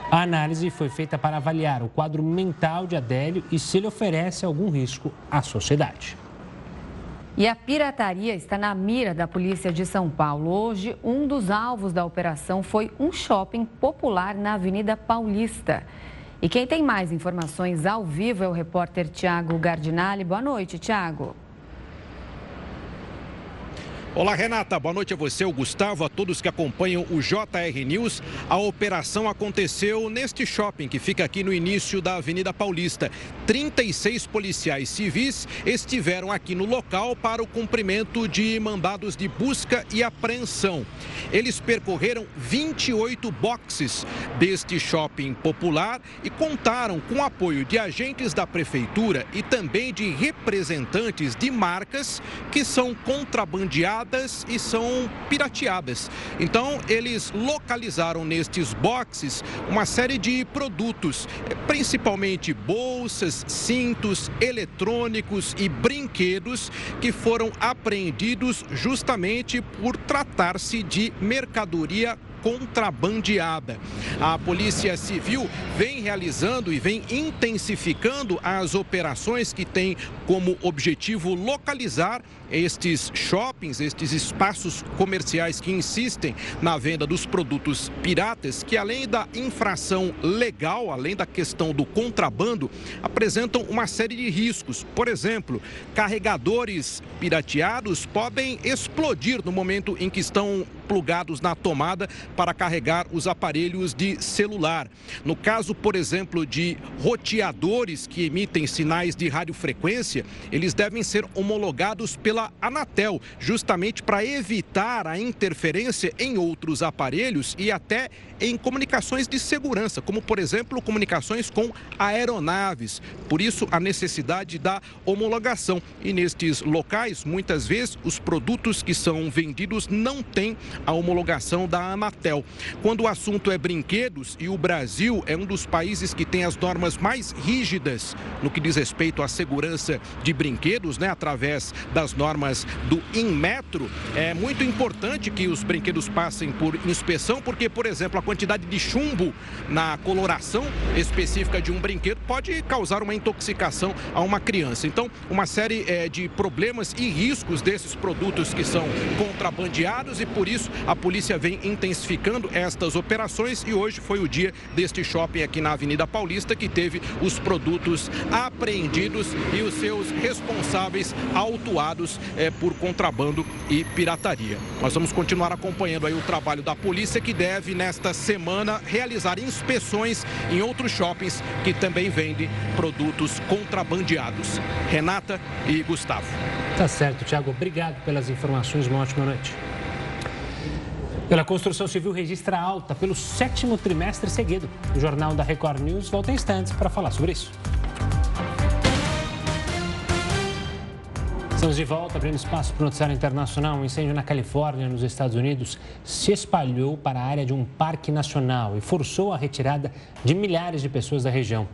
A análise foi feita para avaliar o quadro mental de Adélio e se ele oferece algum risco à sociedade. E a pirataria está na mira da polícia de São Paulo. Hoje, um dos alvos da operação foi um shopping popular na Avenida Paulista. E quem tem mais informações ao vivo é o repórter Tiago Gardinali. Boa noite, Tiago. Olá, Renata. Boa noite a você, o Gustavo, a todos que acompanham o JR News. A operação aconteceu neste shopping que fica aqui no início da Avenida Paulista. 36 policiais civis estiveram aqui no local para o cumprimento de mandados de busca e apreensão. Eles percorreram 28 boxes deste shopping popular e contaram com o apoio de agentes da prefeitura e também de representantes de marcas que são contrabandeadas e são pirateadas. Então, eles localizaram nestes boxes uma série de produtos, principalmente bolsas, cintos, eletrônicos e brinquedos que foram apreendidos justamente por tratar-se de mercadoria contrabandeada. A Polícia Civil vem realizando e vem intensificando as operações que têm como objetivo localizar estes shoppings, estes espaços comerciais que insistem na venda dos produtos piratas, que além da infração legal, além da questão do contrabando, apresentam uma série de riscos. Por exemplo, carregadores pirateados podem explodir no momento em que estão plugados na tomada para carregar os aparelhos de celular. No caso, por exemplo, de roteadores que emitem sinais de radiofrequência, eles devem ser homologados pela Anatel, justamente para evitar a interferência em outros aparelhos e até em comunicações de segurança, como por exemplo comunicações com aeronaves. Por isso a necessidade da homologação. E nestes locais, muitas vezes os produtos que são vendidos não têm a homologação da Anatel. Quando o assunto é brinquedos e o Brasil é um dos países que tem as normas mais rígidas no que diz respeito à segurança de brinquedos, né, através das normas do Inmetro, é muito importante que os brinquedos passem por inspeção, porque por exemplo, a quantidade de chumbo na coloração específica de um brinquedo pode causar uma intoxicação a uma criança. Então, uma série é, de problemas e riscos desses produtos que são contrabandeados e por isso a polícia vem intensificando estas operações e hoje foi o dia deste shopping aqui na Avenida Paulista que teve os produtos apreendidos e os seus responsáveis autuados é, por contrabando e pirataria. Nós vamos continuar acompanhando aí o trabalho da polícia que deve nesta semana realizar inspeções em outros shoppings que também vendem produtos contrabandeados. Renata e Gustavo. Tá certo, Tiago. Obrigado pelas informações. Uma ótima noite. Pela construção civil registra alta pelo sétimo trimestre seguido. O Jornal da Record News volta em instantes para falar sobre isso. Estamos de volta, abrindo espaço para o noticiário internacional. Um incêndio na Califórnia, nos Estados Unidos, se espalhou para a área de um parque nacional e forçou a retirada de milhares de pessoas da região.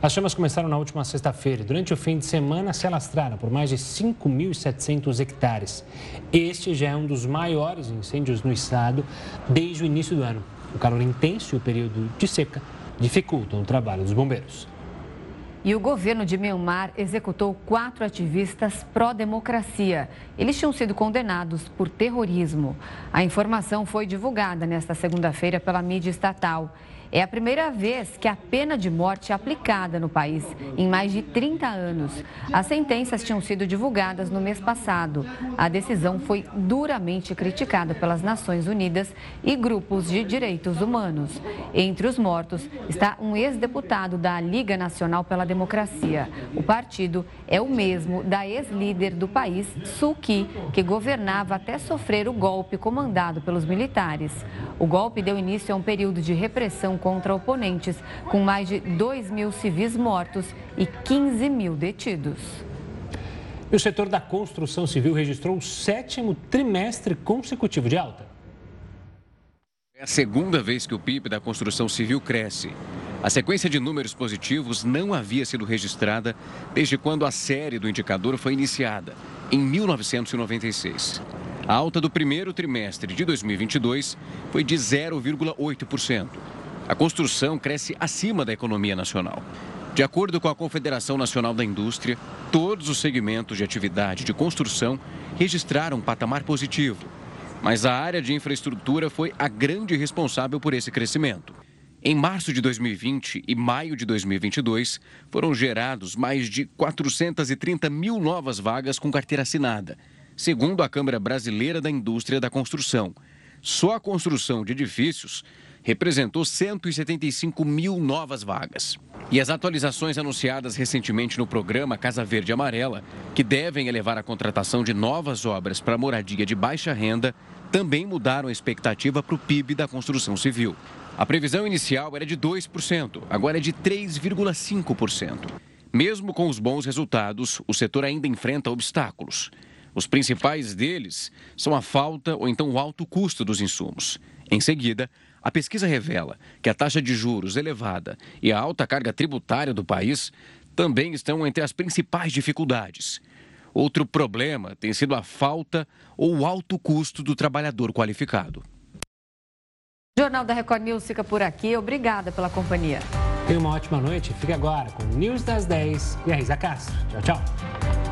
As chamas começaram na última sexta-feira. Durante o fim de semana, se alastraram por mais de 5.700 hectares. Este já é um dos maiores incêndios no estado desde o início do ano. O calor intenso e o período de seca dificultam o trabalho dos bombeiros. E o governo de Myanmar executou quatro ativistas pró-democracia. Eles tinham sido condenados por terrorismo. A informação foi divulgada nesta segunda-feira pela mídia estatal. É a primeira vez que a pena de morte é aplicada no país, em mais de 30 anos. As sentenças tinham sido divulgadas no mês passado. A decisão foi duramente criticada pelas Nações Unidas e grupos de direitos humanos. Entre os mortos está um ex-deputado da Liga Nacional pela Democracia. O partido é o mesmo da ex-líder do país, Suki, que governava até sofrer o golpe comandado pelos militares. O golpe deu início a um período de repressão contra oponentes, com mais de 2 mil civis mortos e 15 mil detidos. E o setor da construção civil registrou o sétimo trimestre consecutivo de alta. É a segunda vez que o PIB da construção civil cresce. A sequência de números positivos não havia sido registrada desde quando a série do indicador foi iniciada, em 1996. A alta do primeiro trimestre de 2022 foi de 0,8%. A construção cresce acima da economia nacional. De acordo com a Confederação Nacional da Indústria, todos os segmentos de atividade de construção registraram um patamar positivo. Mas a área de infraestrutura foi a grande responsável por esse crescimento. Em março de 2020 e maio de 2022, foram gerados mais de 430 mil novas vagas com carteira assinada, segundo a Câmara Brasileira da Indústria da Construção. Só a construção de edifícios representou 175 mil novas vagas. E as atualizações anunciadas recentemente no programa Casa Verde Amarela, que devem elevar a contratação de novas obras para moradia de baixa renda, também mudaram a expectativa para o PIB da construção civil. A previsão inicial era de 2%, agora é de 3,5%. Mesmo com os bons resultados, o setor ainda enfrenta obstáculos. Os principais deles são a falta ou então o alto custo dos insumos. Em seguida, a pesquisa revela que a taxa de juros elevada e a alta carga tributária do país também estão entre as principais dificuldades. Outro problema tem sido a falta ou o alto custo do trabalhador qualificado. O Jornal da Record News fica por aqui. Obrigada pela companhia. Tenha uma ótima noite. Fique agora com o News das 10 e a Risa Castro. Tchau, tchau.